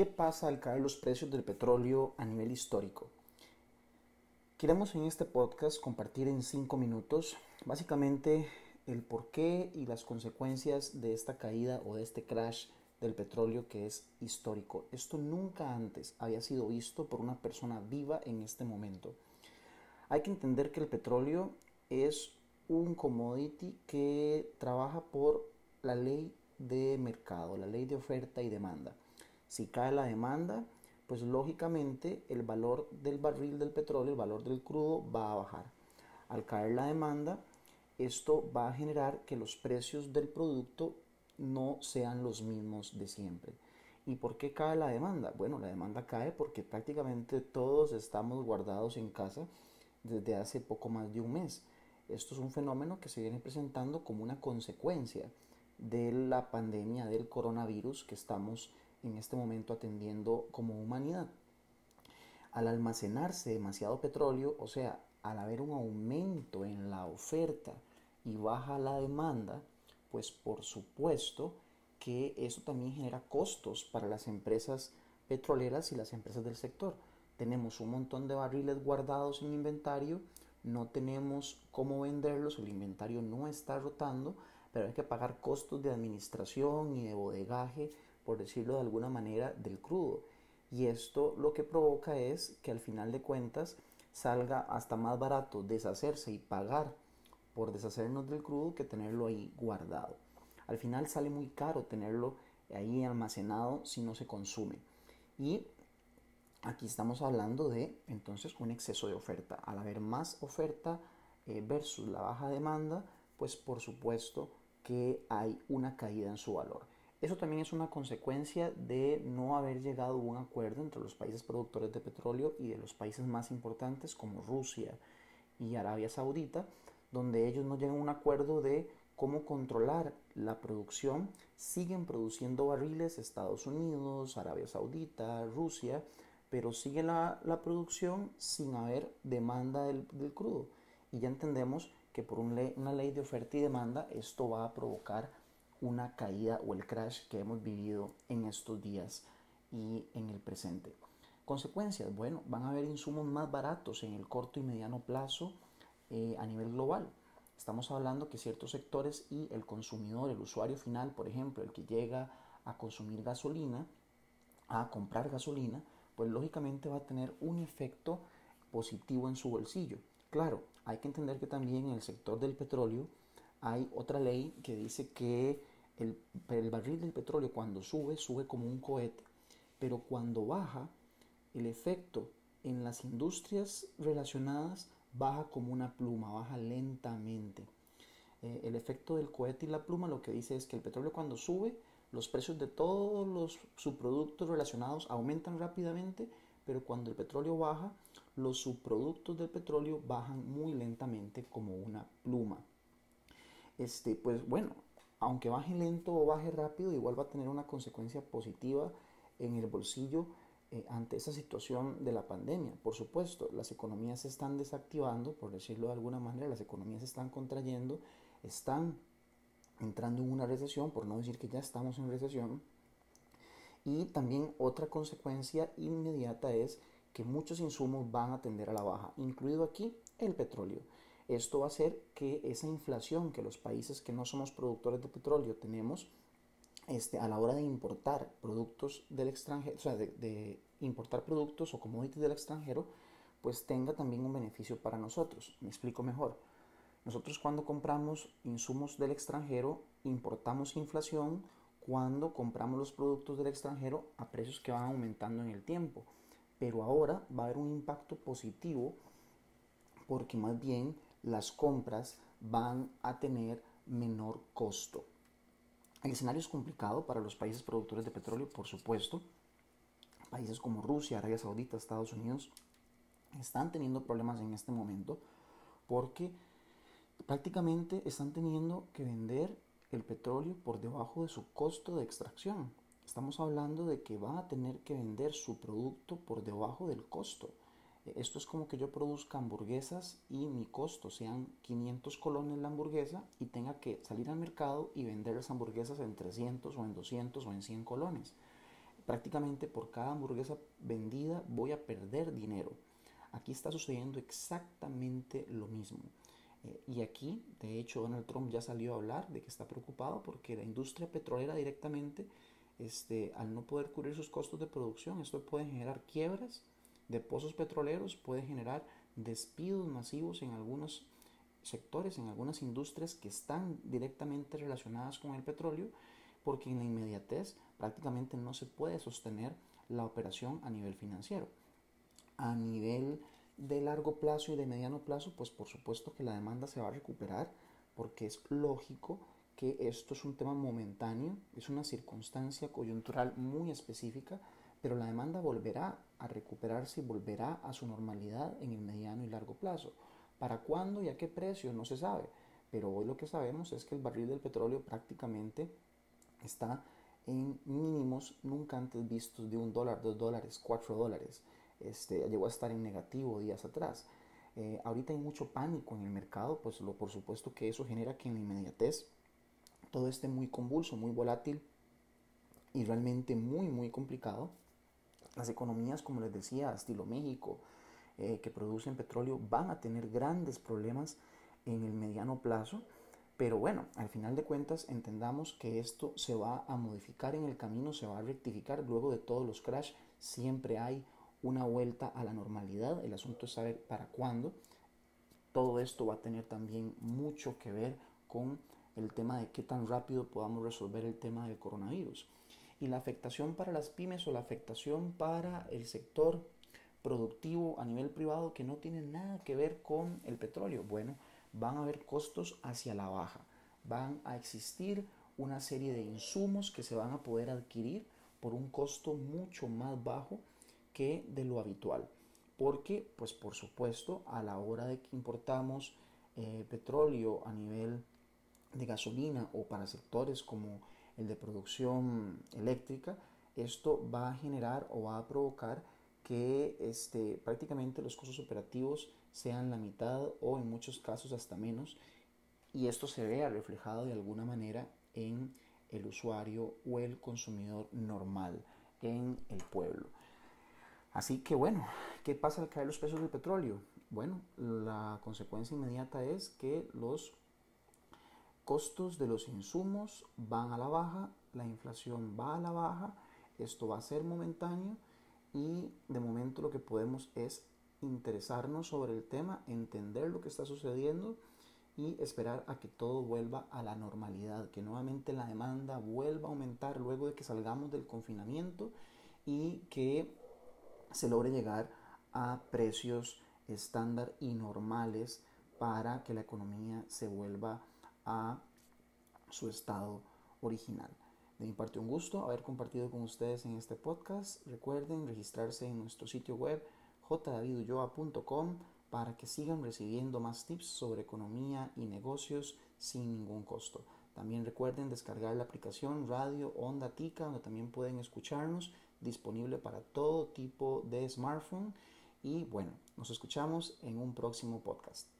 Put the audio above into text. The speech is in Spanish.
¿Qué pasa al caer los precios del petróleo a nivel histórico? Queremos en este podcast compartir en cinco minutos básicamente el porqué y las consecuencias de esta caída o de este crash del petróleo que es histórico. Esto nunca antes había sido visto por una persona viva en este momento. Hay que entender que el petróleo es un commodity que trabaja por la ley de mercado, la ley de oferta y demanda. Si cae la demanda, pues lógicamente el valor del barril del petróleo, el valor del crudo va a bajar. Al caer la demanda, esto va a generar que los precios del producto no sean los mismos de siempre. ¿Y por qué cae la demanda? Bueno, la demanda cae porque prácticamente todos estamos guardados en casa desde hace poco más de un mes. Esto es un fenómeno que se viene presentando como una consecuencia de la pandemia del coronavirus que estamos en este momento atendiendo como humanidad. Al almacenarse demasiado petróleo, o sea, al haber un aumento en la oferta y baja la demanda, pues por supuesto que eso también genera costos para las empresas petroleras y las empresas del sector. Tenemos un montón de barriles guardados en inventario, no tenemos cómo venderlos, el inventario no está rotando, pero hay que pagar costos de administración y de bodegaje, por decirlo de alguna manera, del crudo. Y esto lo que provoca es que al final de cuentas salga hasta más barato deshacerse y pagar por deshacernos del crudo que tenerlo ahí guardado. Al final sale muy caro tenerlo ahí almacenado si no se consume. Y aquí estamos hablando de entonces un exceso de oferta. Al haber más oferta eh, versus la baja demanda, pues por supuesto que hay una caída en su valor. Eso también es una consecuencia de no haber llegado a un acuerdo entre los países productores de petróleo y de los países más importantes como Rusia y Arabia Saudita, donde ellos no llegan a un acuerdo de cómo controlar la producción. Siguen produciendo barriles Estados Unidos, Arabia Saudita, Rusia, pero sigue la, producción sin haber demanda del, crudo. Y ya entendemos que por una ley de oferta y demanda esto va a provocar una caída o el crash que hemos vivido en estos días y en el presente. Consecuencias, bueno, van a haber insumos más baratos en el corto y mediano plazo eh, a nivel global. Estamos hablando que ciertos sectores y el consumidor, el usuario final, por ejemplo, el que llega a consumir gasolina, a comprar gasolina, pues lógicamente va a tener un efecto positivo en su bolsillo. Claro, hay que entender que también en el sector del petróleo hay otra ley que dice que el, barril del petróleo cuando sube, sube como un cohete, pero cuando baja, el efecto en las industrias relacionadas baja como una pluma, baja lentamente. Eh, el efecto del cohete y la pluma lo que dice es que el petróleo cuando sube, los precios de todos los subproductos relacionados aumentan rápidamente, pero cuando el petróleo baja, los subproductos del petróleo bajan muy lentamente como una pluma. Este, pues bueno, aunque baje lento o baje rápido, igual va a tener una consecuencia positiva en el bolsillo eh, ante esa situación de la pandemia. Por supuesto, las economías se están desactivando, por decirlo de alguna manera, las economías se están contrayendo, están entrando en una recesión, por no decir que ya estamos en recesión. Y también otra consecuencia inmediata es que muchos insumos van a tender a la baja, incluido aquí el petróleo. Esto va a hacer que esa inflación que los países que no somos productores de petróleo tenemos este, a la hora de importar productos del extranjero, o sea, de, importar productos o commodities del extranjero, pues tenga también un beneficio para nosotros. Me explico mejor. Nosotros cuando compramos insumos del extranjero, importamos inflación cuando compramos los productos del extranjero a precios que van aumentando en el tiempo. Pero ahora va a haber un impacto positivo porque más bien las compras van a tener menor costo. El escenario es complicado para los países productores de petróleo, por supuesto. Países como Rusia, Arabia Saudita, Estados Unidos están teniendo problemas en este momento porque prácticamente están teniendo que vender el petróleo por debajo de su costo de extracción. Estamos hablando de que van a tener que vender su producto por debajo del costo. Esto es como que yo produzca hamburguesas y mi costo sean 500 colones la hamburguesa y tenga que salir al mercado y vender las hamburguesas en 300 o en 200 o en 100 colones. prácticamente por cada hamburguesa vendida voy a perder dinero. Aquí está sucediendo exactamente lo mismo. Eh, y aquí, de hecho, Donald Trump ya salió a hablar de que está preocupado porque la industria petrolera directamente, este, al no poder cubrir sus costos de producción, esto puede generar quiebras de pozos petroleros, puede generar despidos masivos en algunos sectores, en algunas industrias que están directamente relacionadas con el petróleo, porque en la inmediatez prácticamente no se puede sostener la operación a nivel financiero. A nivel de largo plazo y de mediano plazo, pues por supuesto que la demanda se va a recuperar, porque es lógico que esto es un tema momentáneo, es una circunstancia coyuntural muy específica, pero la demanda volverá a recuperarse y volverá a su normalidad en el mediano y largo plazo. ¿Para cuándo y a qué precio? No se sabe. Pero hoy lo que sabemos es que el barril del petróleo prácticamente está en mínimos nunca antes vistos de un dólar, dos dólares, cuatro dólares. Este, llegó a estar en negativo días atrás. Eh, ahorita hay mucho pánico en el mercado, pues lo, por supuesto que eso genera que en la inmediatez todo esté muy convulso, muy volátil y realmente muy, muy complicado. Las economías, como les decía, estilo México, eh, que producen petróleo van a tener grandes problemas en el mediano plazo. Pero bueno, al final de cuentas entendamos que esto se va a modificar en el camino, se va a rectificar. Luego de todos los crash siempre hay una vuelta a la normalidad. El asunto es saber para cuándo. Todo esto va a tener también mucho que ver con el tema de qué tan rápido podamos resolver el tema del coronavirus. Y la afectación para las pymes o la afectación para el sector productivo a nivel privado que no tiene nada que ver con el petróleo. Bueno, van a haber costos hacia la baja. Van a existir una serie de insumos que se van a poder adquirir por un costo mucho más bajo que de lo habitual. Porque, pues por supuesto, a la hora de que importamos eh, petróleo a nivel de gasolina o para sectores como el de producción eléctrica, esto va a generar o va a provocar que este, prácticamente los costos operativos sean la mitad o en muchos casos hasta menos y esto se vea reflejado de alguna manera en el usuario o el consumidor normal en el pueblo. Así que bueno, ¿qué pasa al caer los precios del petróleo? Bueno, la consecuencia inmediata es que los costos de los insumos van a la baja, la inflación va a la baja, esto va a ser momentáneo y de momento lo que podemos es interesarnos sobre el tema, entender lo que está sucediendo y esperar a que todo vuelva a la normalidad, que nuevamente la demanda vuelva a aumentar luego de que salgamos del confinamiento y que se logre llegar a precios estándar y normales para que la economía se vuelva a su estado original. De mi parte un gusto haber compartido con ustedes en este podcast. Recuerden registrarse en nuestro sitio web jdavidulloa.com para que sigan recibiendo más tips sobre economía y negocios sin ningún costo. También recuerden descargar la aplicación Radio Onda Tica, donde también pueden escucharnos, disponible para todo tipo de smartphone. Y bueno, nos escuchamos en un próximo podcast.